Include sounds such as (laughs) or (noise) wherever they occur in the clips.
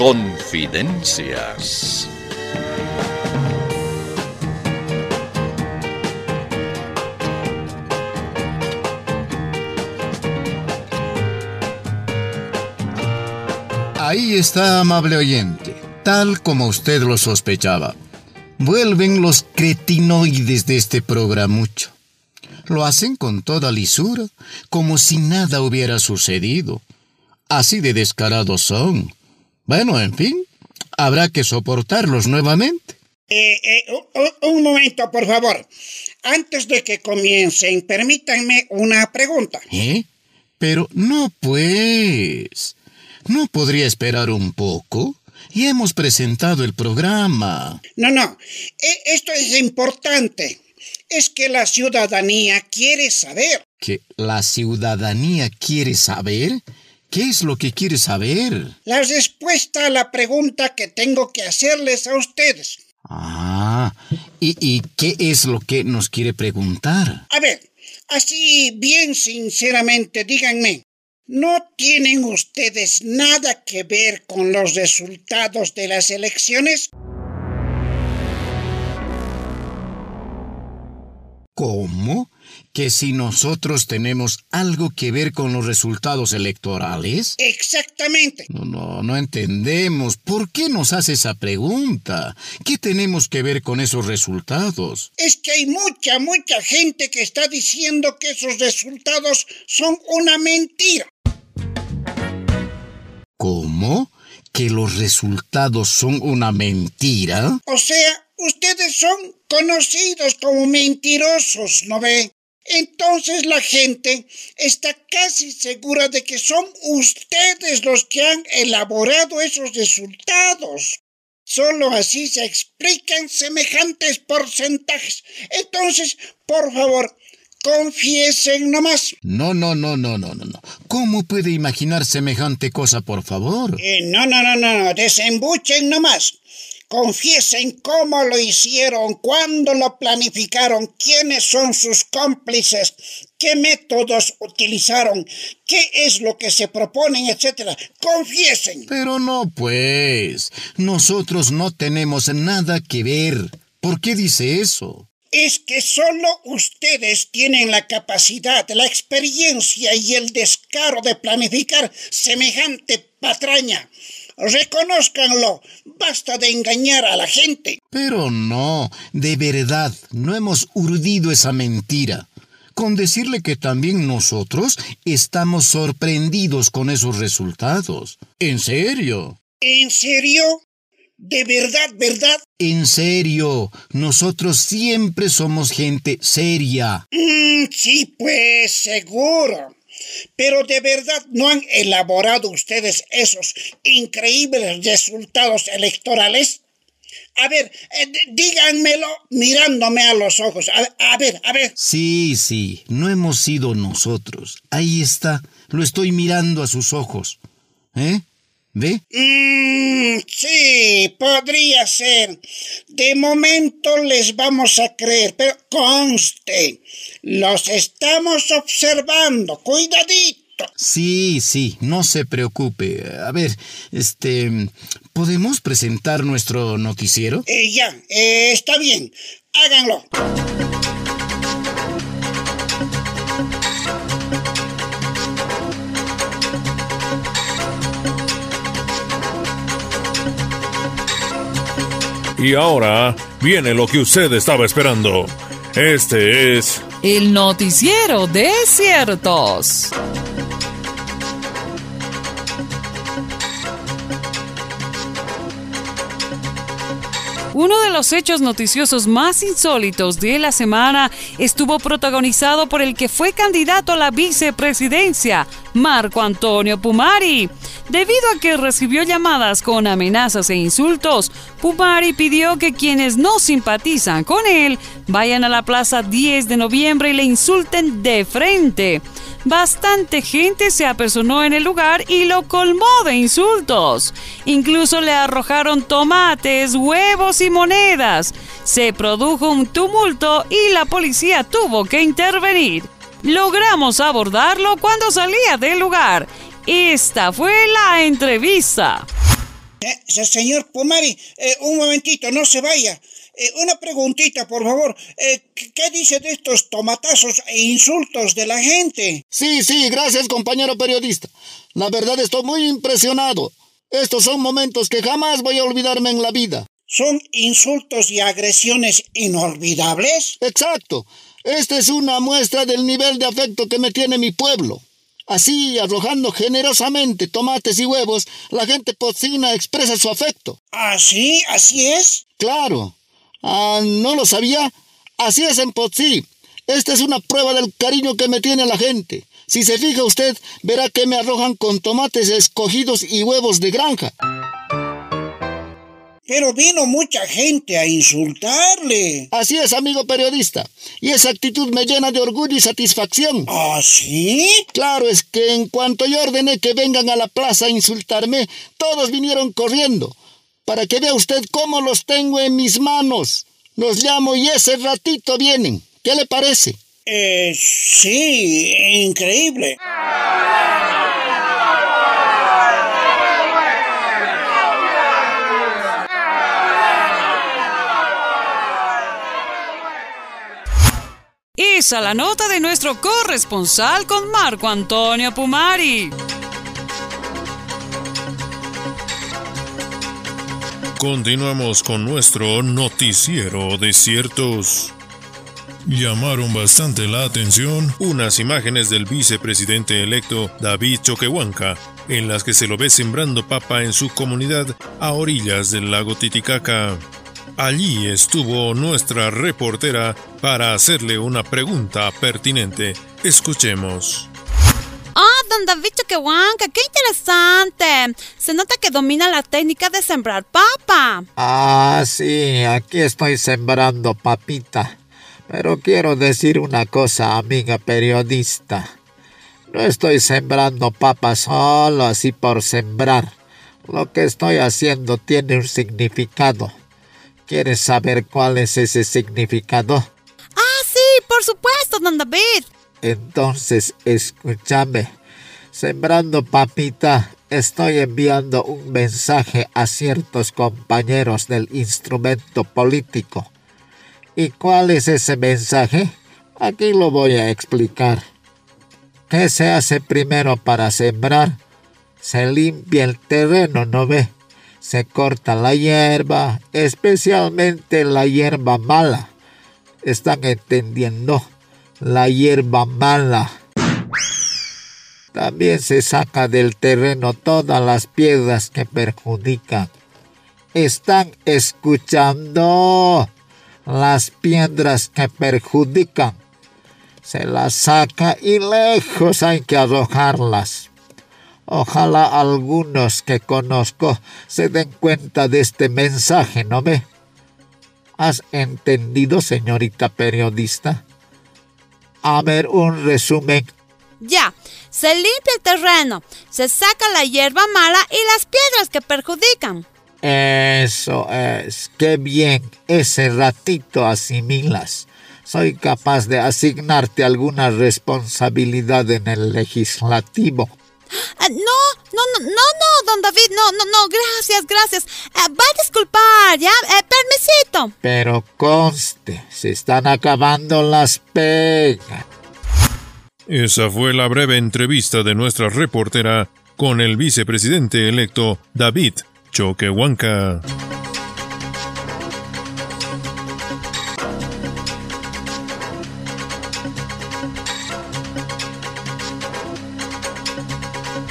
Confidencias. Ahí está, amable oyente, tal como usted lo sospechaba. Vuelven los cretinoides de este programucho. Lo hacen con toda lisura, como si nada hubiera sucedido. Así de descarados son. Bueno, en fin, habrá que soportarlos nuevamente. Eh, eh, un, momento, por favor. Antes de que comiencen, permítanme una pregunta. ¿Eh? Pero no, pues. ¿No podría esperar un poco? Y hemos presentado el programa. No, no. E, esto es importante. Es que la ciudadanía quiere saber. ¿Que la ciudadanía quiere saber? ¿Qué es lo que quiere saber? La respuesta a la pregunta que tengo que hacerles a ustedes. Ah, ¿y, y qué es lo que nos quiere preguntar? A ver, así bien sinceramente, díganme, ¿No tienen ustedes nada que ver con los resultados de las elecciones? ¿Cómo? ¿Que si nosotros tenemos algo que ver con los resultados electorales? Exactamente. No, no, no entendemos. ¿Por qué nos hace esa pregunta? ¿Qué tenemos que ver con esos resultados? Es que hay mucha, mucha gente que está diciendo que esos resultados son una mentira. ¿Cómo? ¿Que los resultados son una mentira? O sea, Ustedes son conocidos como mentirosos, ¿no ve? Entonces la gente está casi segura de que son ustedes los que han elaborado esos resultados. Solo así se explican semejantes porcentajes. Entonces, por favor, confiesen nomás. No, no, no, no, no, no, no. ¿Cómo puede imaginar semejante cosa, por favor? Eh, no, no, no, no, desembuchen nomás. Confiesen cómo lo hicieron, cuándo lo planificaron, quiénes son sus cómplices, qué métodos utilizaron, qué es lo que se proponen, etc. Confiesen. Pero no, pues. Nosotros no tenemos nada que ver. ¿Por qué dice eso? Es que solo ustedes tienen la capacidad, la experiencia y el descaro de planificar semejante patraña. Reconózcanlo. Basta de engañar a la gente. Pero no, de verdad, no hemos urdido esa mentira. Con decirle que también nosotros estamos sorprendidos con esos resultados. ¿En serio? ¿En serio? ¿De verdad, verdad? En serio, nosotros siempre somos gente seria. Mm, sí, pues seguro. Pero de verdad no han elaborado ustedes esos increíbles resultados electorales. A ver, eh, díganmelo mirándome a los ojos. A, a, ver, a ver. Sí, sí, no hemos sido nosotros. Ahí está, lo estoy mirando a sus ojos. ¿Eh? ¿Ve? Mm, sí, podría ser. De momento les vamos a creer, pero conste, los estamos observando. Cuidadito. Sí, sí, no se preocupe. A ver, este, ¿podemos presentar nuestro noticiero? Eh, ya, eh, está bien. Háganlo. Y ahora viene lo que usted estaba esperando. Este es... El noticiero de ciertos. Uno de los hechos noticiosos más insólitos de la semana estuvo protagonizado por el que fue candidato a la vicepresidencia, Marco Antonio Pumari. Debido a que recibió llamadas con amenazas e insultos, Pumari pidió que quienes no simpatizan con él vayan a la plaza 10 de noviembre y le insulten de frente. Bastante gente se apersonó en el lugar y lo colmó de insultos. Incluso le arrojaron tomates, huevos y monedas. Se produjo un tumulto y la policía tuvo que intervenir. Logramos abordarlo cuando salía del lugar. Esta fue la entrevista. Eh, señor Pumari, eh, un momentito, no se vaya. Eh, una preguntita, por favor. ¿Qué dice de estos tomatazos e insultos de la gente? Sí, sí, gracias, compañero periodista. La verdad estoy muy impresionado. Estos son momentos que jamás voy a olvidarme en la vida. ¿Son insultos y agresiones inolvidables? Exacto. Esta es una muestra del nivel de afecto que me tiene mi pueblo. Así, arrojando generosamente tomates y huevos, la gente porcina expresa su afecto. ¿Ah, sí? ¿Así es? Claro. Ah, ¿no lo sabía? Así es en Potsí. Esta es una prueba del cariño que me tiene la gente. Si se fija usted, verá que me arrojan con tomates escogidos y huevos de granja. Pero vino mucha gente a insultarle. Así es, amigo periodista. Y esa actitud me llena de orgullo y satisfacción. ¿Ah, sí? Claro, es que en cuanto yo ordené que vengan a la plaza a insultarme, todos vinieron corriendo. Para que vea usted cómo los tengo en mis manos. Los llamo y ese ratito vienen. ¿Qué le parece? Eh, sí, increíble. Esa la nota de nuestro corresponsal con Marco Antonio Pumari. Continuamos con nuestro noticiero de ciertos. Llamaron bastante la atención unas imágenes del vicepresidente electo David Choquehuanca, en las que se lo ve sembrando papa en su comunidad a orillas del lago Titicaca. Allí estuvo nuestra reportera para hacerle una pregunta pertinente. Escuchemos. ¡Ah, don David Choquehuanca! ¡Qué interesante! Se nota que domina la técnica de sembrar papa. Ah, sí, aquí estoy sembrando papita. Pero quiero decir una cosa, amiga periodista. No estoy sembrando papa solo así por sembrar. Lo que estoy haciendo tiene un significado. ¿Quieres saber cuál es ese significado? Ah, sí, por supuesto, don David. Entonces, escúchame. Sembrando papita, estoy enviando un mensaje a ciertos compañeros del instrumento político. ¿Y cuál es ese mensaje? Aquí lo voy a explicar. ¿Qué se hace primero para sembrar? Se limpia el terreno, ¿no ve? Se corta la hierba, especialmente la hierba mala. ¿Están entendiendo? La hierba mala. También se saca del terreno todas las piedras que perjudican. ¿Están escuchando? Las piedras que perjudican. Se las saca y lejos hay que arrojarlas. Ojalá algunos que conozco se den cuenta de este mensaje, ¿no ve? ¿Has entendido, señorita periodista? A ver, un resumen. Ya, se limpia el terreno, se saca la hierba mala y las piedras que perjudican. Eso es, qué bien, ese ratito asimilas. Soy capaz de asignarte alguna responsabilidad en el legislativo. Ah, no, no, no, no, no, don David, no, no, no, gracias, gracias. Ah, va a disculpar, ya, eh, permisito. Pero conste, se están acabando las pegas. Esa fue la breve entrevista de nuestra reportera con el vicepresidente electo David Choquehuanca.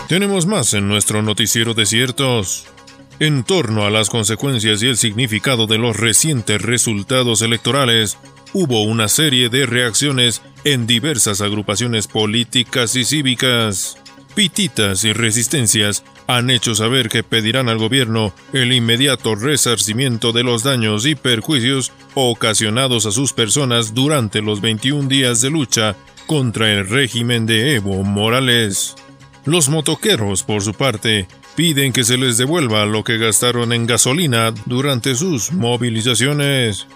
Tenemos más en nuestro noticiero desiertos. En torno a las consecuencias y el significado de los recientes resultados electorales, hubo una serie de reacciones en diversas agrupaciones políticas y cívicas. Pititas y resistencias han hecho saber que pedirán al gobierno el inmediato resarcimiento de los daños y perjuicios ocasionados a sus personas durante los 21 días de lucha contra el régimen de Evo Morales. Los motoqueros, por su parte, piden que se les devuelva lo que gastaron en gasolina durante sus movilizaciones.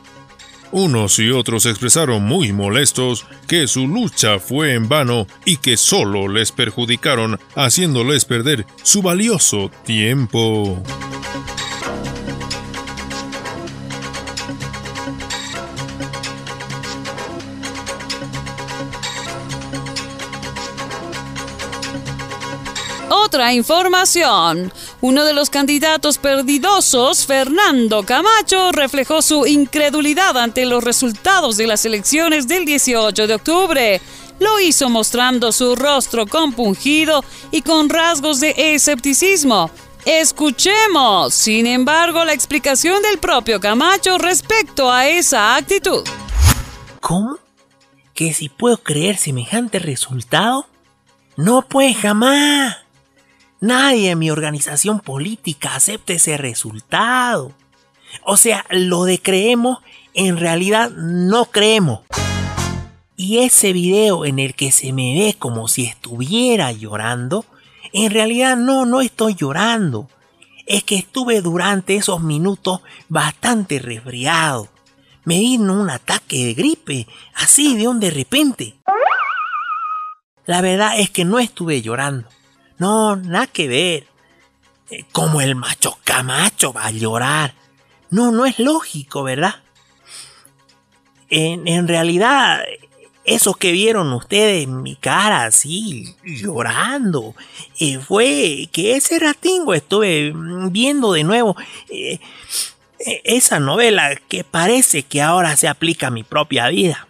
Unos y otros expresaron muy molestos que su lucha fue en vano y que solo les perjudicaron haciéndoles perder su valioso tiempo. Otra información. Uno de los candidatos perdidosos, Fernando Camacho, reflejó su incredulidad ante los resultados de las elecciones del 18 de octubre. Lo hizo mostrando su rostro compungido y con rasgos de escepticismo. Escuchemos, sin embargo, la explicación del propio Camacho respecto a esa actitud. ¿Cómo? ¿Que si puedo creer semejante resultado? No, pues jamás. Nadie en mi organización política acepta ese resultado. O sea, lo de creemos, en realidad no creemos. Y ese video en el que se me ve como si estuviera llorando, en realidad no, no estoy llorando. Es que estuve durante esos minutos bastante resfriado. Me vino un ataque de gripe, así de un de repente. La verdad es que no estuve llorando. No, nada que ver. Eh, como el macho Camacho va a llorar. No, no es lógico, ¿verdad? En, en realidad, eso que vieron ustedes mi cara así, llorando, eh, fue que ese ratingo estuve viendo de nuevo eh, esa novela que parece que ahora se aplica a mi propia vida.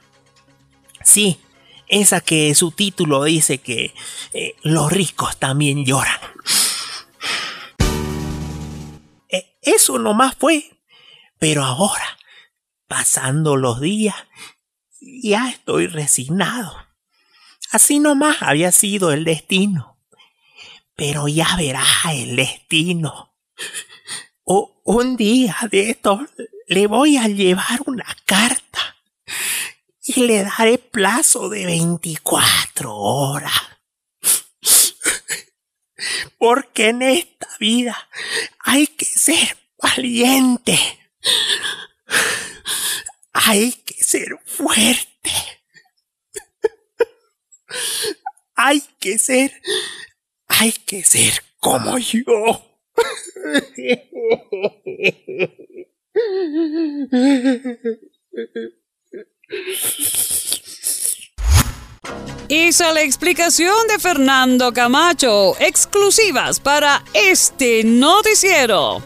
Sí, esa que su título dice que eh, los ricos también lloran. Eh, eso nomás fue. Pero ahora, pasando los días, ya estoy resignado. Así nomás había sido el destino. Pero ya verá el destino. O un día de estos le voy a llevar una carta y le daré plazo de 24 horas. (laughs) Porque en esta vida hay que ser valiente. Hay que ser fuerte. (laughs) Hay que ser, hay que ser como yo. (laughs) Hizo la explicación de Fernando Camacho, exclusivas para este noticiero.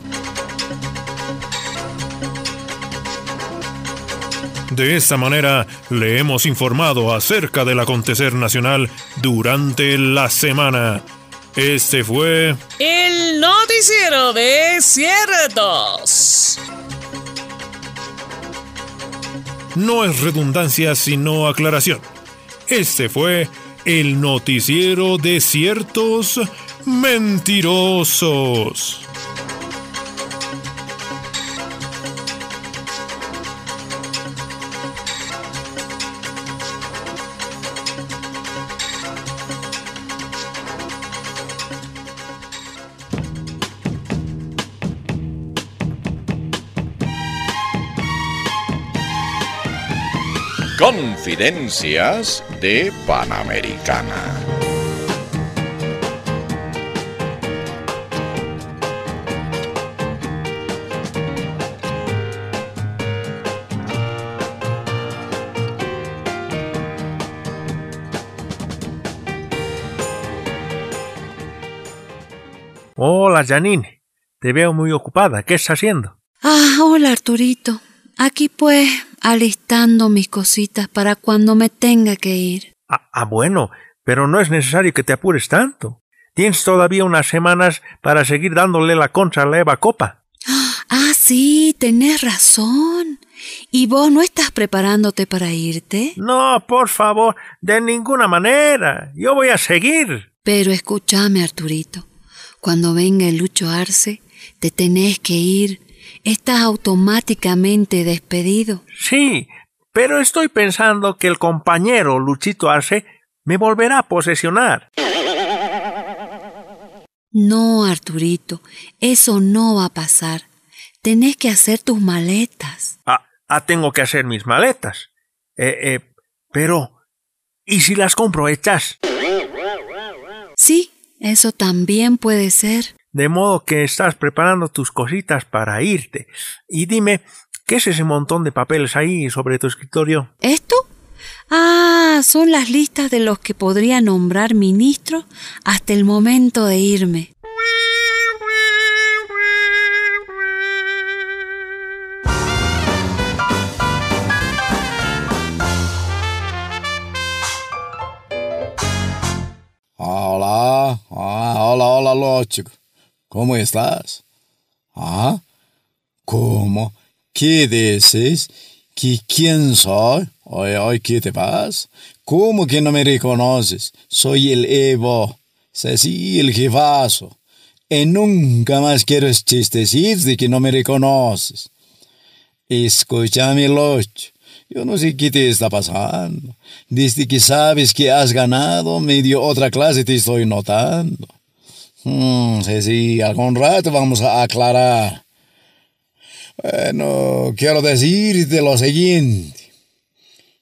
De esta manera le hemos informado acerca del acontecer nacional durante la semana. Este fue el noticiero de ciertos. No es redundancia sino aclaración. Este fue el noticiero de ciertos mentirosos. Confidencias de Panamericana. Hola, Janine. Te veo muy ocupada. ¿Qué estás haciendo? Ah, hola, Arturito. Aquí pues, alistando mis cositas para cuando me tenga que ir. Ah, ah, bueno, pero no es necesario que te apures tanto. Tienes todavía unas semanas para seguir dándole la contra a la Eva Copa. Ah, sí, tenés razón. ¿Y vos no estás preparándote para irte? No, por favor, de ninguna manera. Yo voy a seguir. Pero escúchame, Arturito. Cuando venga el Lucho Arce, te tenés que ir estás automáticamente despedido. Sí, pero estoy pensando que el compañero Luchito Arce me volverá a posesionar. No, Arturito, eso no va a pasar. Tenés que hacer tus maletas. Ah, ah tengo que hacer mis maletas. Eh, eh, pero, ¿y si las compro hechas? Sí, eso también puede ser de modo que estás preparando tus cositas para irte. Y dime, ¿qué es ese montón de papeles ahí sobre tu escritorio? ¿Esto? Ah, son las listas de los que podría nombrar ministro hasta el momento de irme. Hola, ah, hola, hola, Lóchico. ¿Cómo estás? ¿Ah? ¿Cómo? ¿Qué dices? ¿Que quién soy? Oye, oye, ¿qué te pasa? ¿Cómo que no me reconoces? Soy el Evo. Sí, el jefazo. Y nunca más quiero chistecitos de que no me reconoces. Escúchame, Locho. Yo no sé qué te está pasando. Desde que sabes que has ganado, medio otra clase te estoy notando. Hmm, sí, sí, algún rato vamos a aclarar. Bueno, quiero decirte lo siguiente.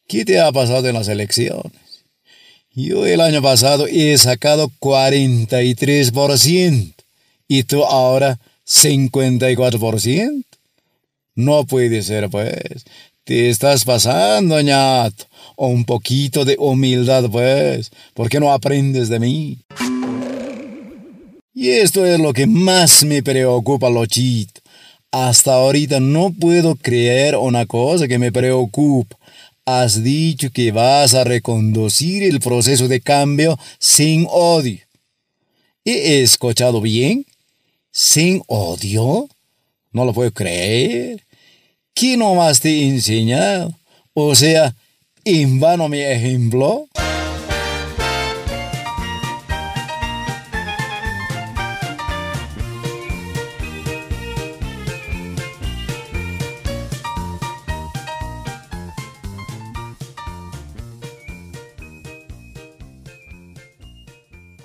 ¿Qué te ha pasado en las elecciones? Yo el año pasado he sacado 43% y tú ahora 54%. No puede ser, pues. Te estás pasando, ñato. Un poquito de humildad, pues. ¿Por qué no aprendes de mí? Y esto es lo que más me preocupa, Lochito. Hasta ahorita no puedo creer una cosa que me preocupa. Has dicho que vas a reconducir el proceso de cambio sin odio. ¿He escuchado bien? ¿Sin odio? No lo puedo creer. ¿Qué nomás te he enseñado? O sea, en vano mi ejemplo.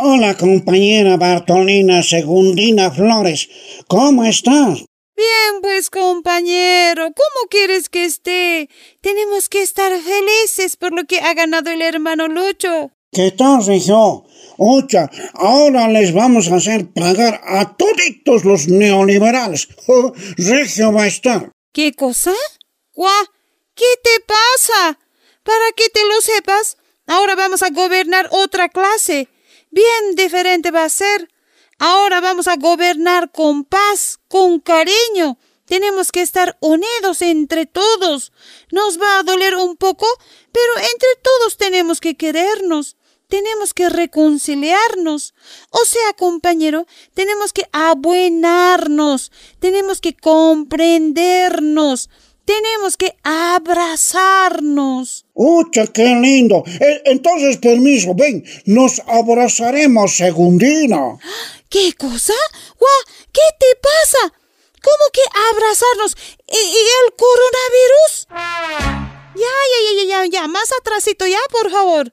Hola, compañera Bartolina Segundina Flores. ¿Cómo estás? Bien, pues compañero, ¿cómo quieres que esté? Tenemos que estar felices por lo que ha ganado el hermano Lucho. ¿Qué tal, Regio? Ocha, ahora les vamos a hacer pagar a toditos los neoliberales. Oh, (laughs) Regio va a estar. ¿Qué cosa? ¿Guau? ¿Qué te pasa? Para que te lo sepas, ahora vamos a gobernar otra clase. Bien diferente va a ser. Ahora vamos a gobernar con paz, con cariño. Tenemos que estar unidos entre todos. Nos va a doler un poco, pero entre todos tenemos que querernos. Tenemos que reconciliarnos. O sea, compañero, tenemos que abuenarnos. Tenemos que comprendernos. Tenemos que abrazarnos. ¡Ucha, qué lindo! E, entonces, permiso, ven, nos abrazaremos, Segundina. ¿Qué cosa? ¡Guau! ¿Qué te pasa? ¿Cómo que abrazarnos? ¿Y, el coronavirus? Ya, ya, ya, ya, ya, más atrásito ya, por favor.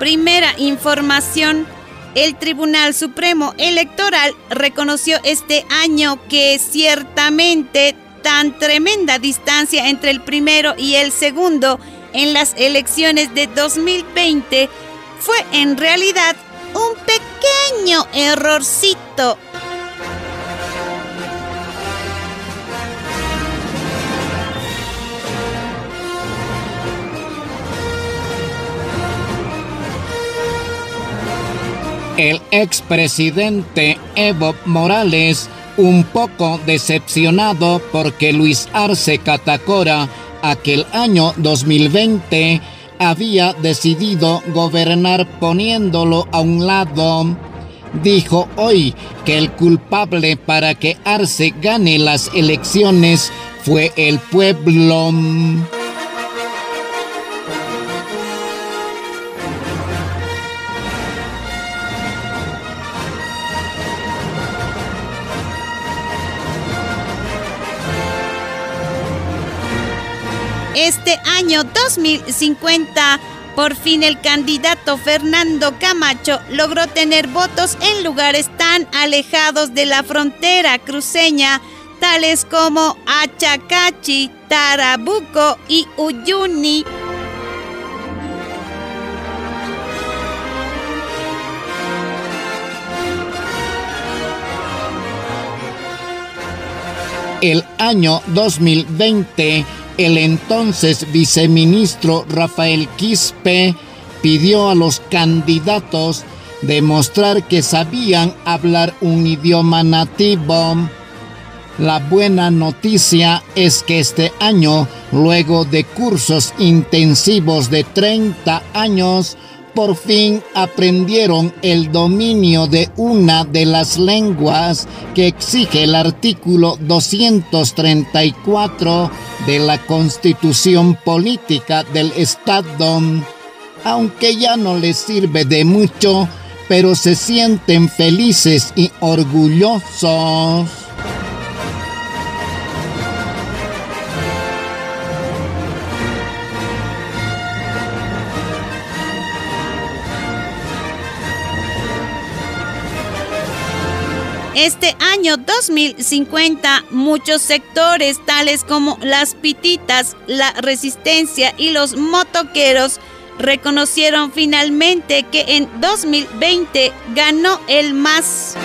Primera información. El Tribunal Supremo Electoral reconoció este año que ciertamente tan tremenda distancia entre el primero y el segundo en las elecciones de 2020 fue en realidad un pequeño errorcito el expresidente Evo Morales un poco decepcionado porque Luis Arce Catacora aquel año 2020 había decidido gobernar poniéndolo a un lado. Dijo hoy que el culpable para que Arce gane las elecciones fue el pueblo. Año 2050, por fin el candidato Fernando Camacho logró tener votos en lugares tan alejados de la frontera cruceña, tales como Achacachi, Tarabuco y Uyuni. El año 2020 el entonces viceministro Rafael Quispe pidió a los candidatos demostrar que sabían hablar un idioma nativo. La buena noticia es que este año, luego de cursos intensivos de 30 años, por fin aprendieron el dominio de una de las lenguas que exige el artículo 234 de la Constitución Política del Estado. Aunque ya no les sirve de mucho, pero se sienten felices y orgullosos. Este año 2050, muchos sectores tales como las pititas, la resistencia y los motoqueros reconocieron finalmente que en 2020 ganó el más.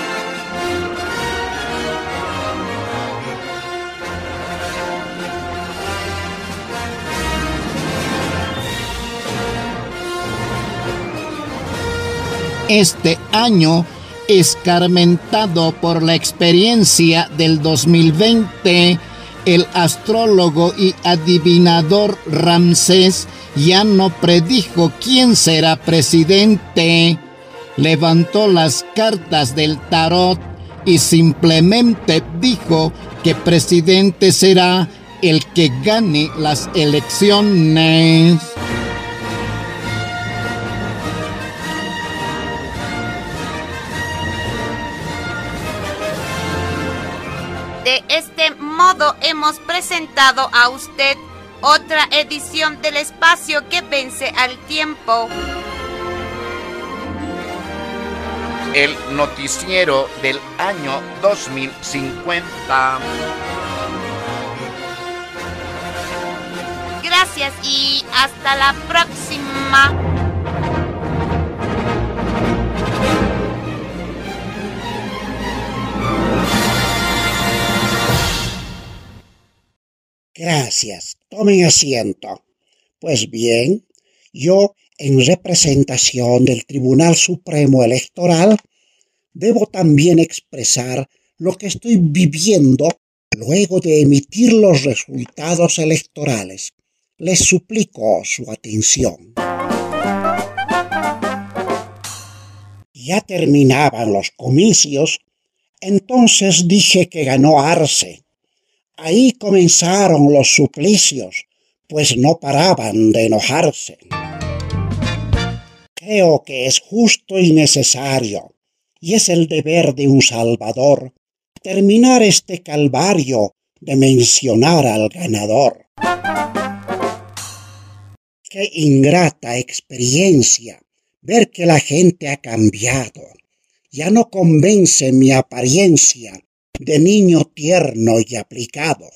Este año escarmentado por la experiencia del 2020, el astrólogo y adivinador Ramsés ya no predijo quién será presidente. Levantó las cartas del tarot y simplemente dijo que presidente será el que gane las elecciones. De este modo hemos presentado a usted otra edición del espacio que vence al tiempo. El noticiero del año 2050. Gracias y hasta la próxima. Gracias. Tomen asiento. Pues bien, yo, en representación del Tribunal Supremo Electoral, debo también expresar lo que estoy viviendo luego de emitir los resultados electorales. Les suplico su atención. Ya terminaban los comicios, entonces dije que ganó Arce Ahí comenzaron los suplicios, pues no paraban de enojarse. Creo que es justo y necesario, y es el deber de un Salvador, terminar este calvario de mencionar al ganador. Qué ingrata experiencia ver que la gente ha cambiado. Ya no convence mi apariencia de niño tierno y aplicado.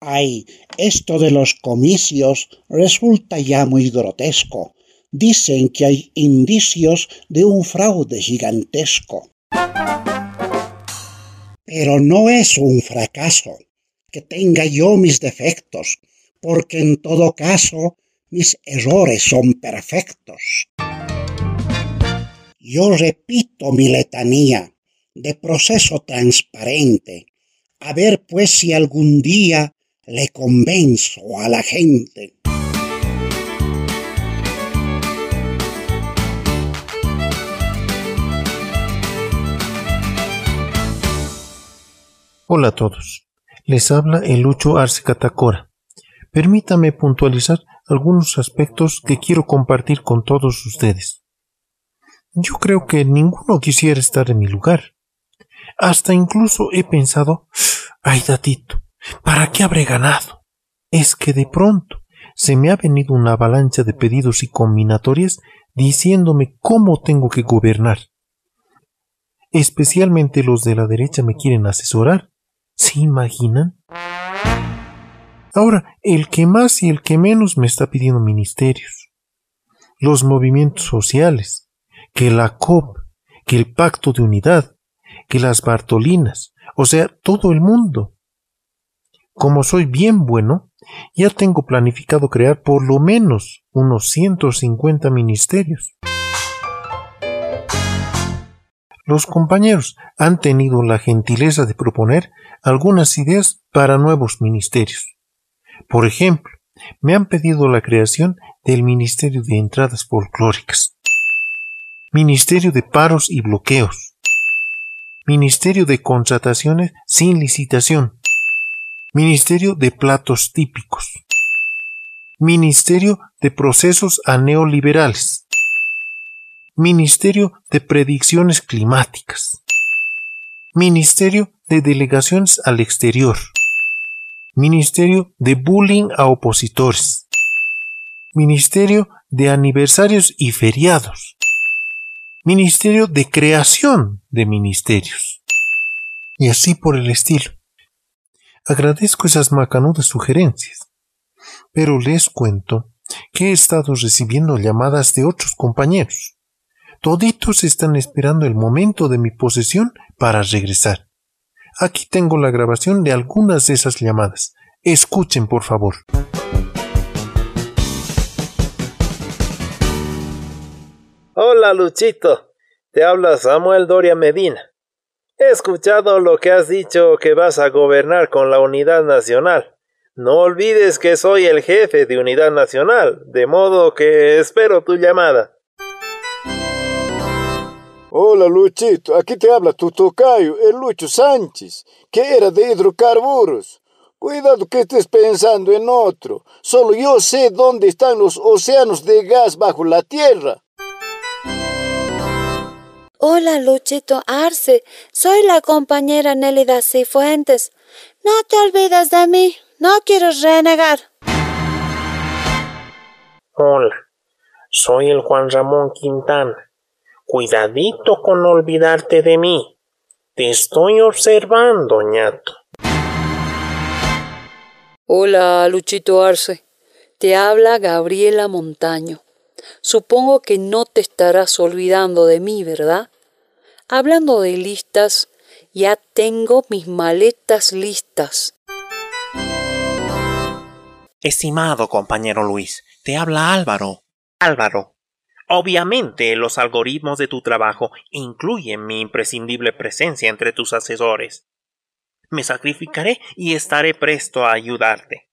Ay, esto de los comicios resulta ya muy grotesco. Dicen que hay indicios de un fraude gigantesco. Pero no es un fracaso que tenga yo mis defectos, porque en todo caso mis errores son perfectos. Yo repito mi letanía, de proceso transparente, a ver pues si algún día le convenzo a la gente. Hola a todos. Les habla el Lucho Arce Catacora. Permítame puntualizar algunos aspectos que quiero compartir con todos ustedes. Yo creo que ninguno quisiera estar en mi lugar. Hasta incluso he pensado, ay datito, ¿para qué habré ganado? es que de pronto se me ha venido una avalancha de pedidos y combinatorias diciéndome cómo tengo que gobernar. Especialmente los de la derecha me quieren asesorar. ¿Se imaginan? Ahora, el que más y el que menos me está pidiendo ministerios. Los movimientos sociales, que la COP, que el Pacto de Unidad, que las Bartolinas, o sea, todo el mundo. Como soy bien bueno, ya tengo planificado crear por lo menos unos 150 ministerios. Los compañeros han tenido la gentileza de proponer algunas ideas para nuevos ministerios. Por ejemplo, me han pedido la creación del Ministerio de Entradas Folclóricas, Ministerio de Paros y Bloqueos, Ministerio de Contrataciones sin licitación, Ministerio de Platos Típicos, Ministerio de Procesos a Neoliberales, Ministerio de Predicciones Climáticas, Ministerio de Delegaciones al Exterior, Ministerio de Bullying a Opositores, Ministerio de Aniversarios y Feriados, Ministerio de Creación de Ministerios, y así por el estilo. Agradezco esas macanudas sugerencias, pero les cuento que he estado recibiendo llamadas de otros compañeros Toditos están esperando el momento de mi posesión para regresar. Aquí tengo la grabación de algunas de esas llamadas. Escuchen, por favor. Hola, Luchito. Te habla Samuel Doria Medina. He escuchado lo que has dicho que vas a gobernar con la Unidad Nacional. No olvides que soy el jefe de Unidad Nacional, de modo que espero tu llamada. Hola Luchito, aquí te habla tu tocayo, el Lucho Sánchez, que era de hidrocarburos. Cuidado que estés pensando en otro. Solo yo sé dónde están los océanos de gas bajo la tierra. Hola Luchito Arce, soy la compañera Nélida Cifuentes. No te olvides de mí, no quiero renegar. Hola, soy el Juan Ramón Quintana Cuidadito con olvidarte de mí. Te estoy observando, ñato. Hola, Luchito Arce. Te habla Gabriela Montaño. Supongo que no te estarás olvidando de mí, ¿verdad? Hablando de listas, ya tengo mis maletas listas. Estimado compañero Luis, te habla Álvaro. Álvaro, Obviamente, los algoritmos de tu trabajo incluyen mi imprescindible presencia entre tus asesores. Me sacrificaré y estaré presto a ayudarte.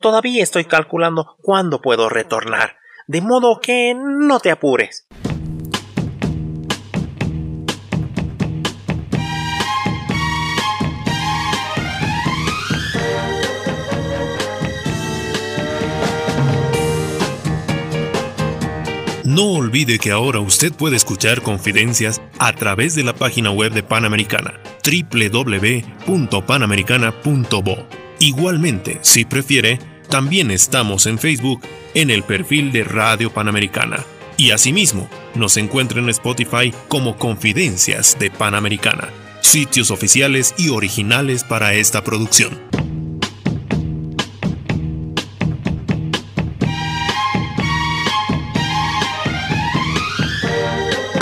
Todavía estoy calculando cuándo puedo retornar, de modo que no te apures. No olvide que ahora usted puede escuchar confidencias a través de la página web de Panamericana, www.panamericana.bo. Igualmente, si prefiere, también estamos en Facebook en el perfil de Radio Panamericana. Y asimismo, nos encuentra en Spotify como Confidencias de Panamericana, sitios oficiales y originales para esta producción.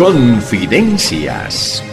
Confidencias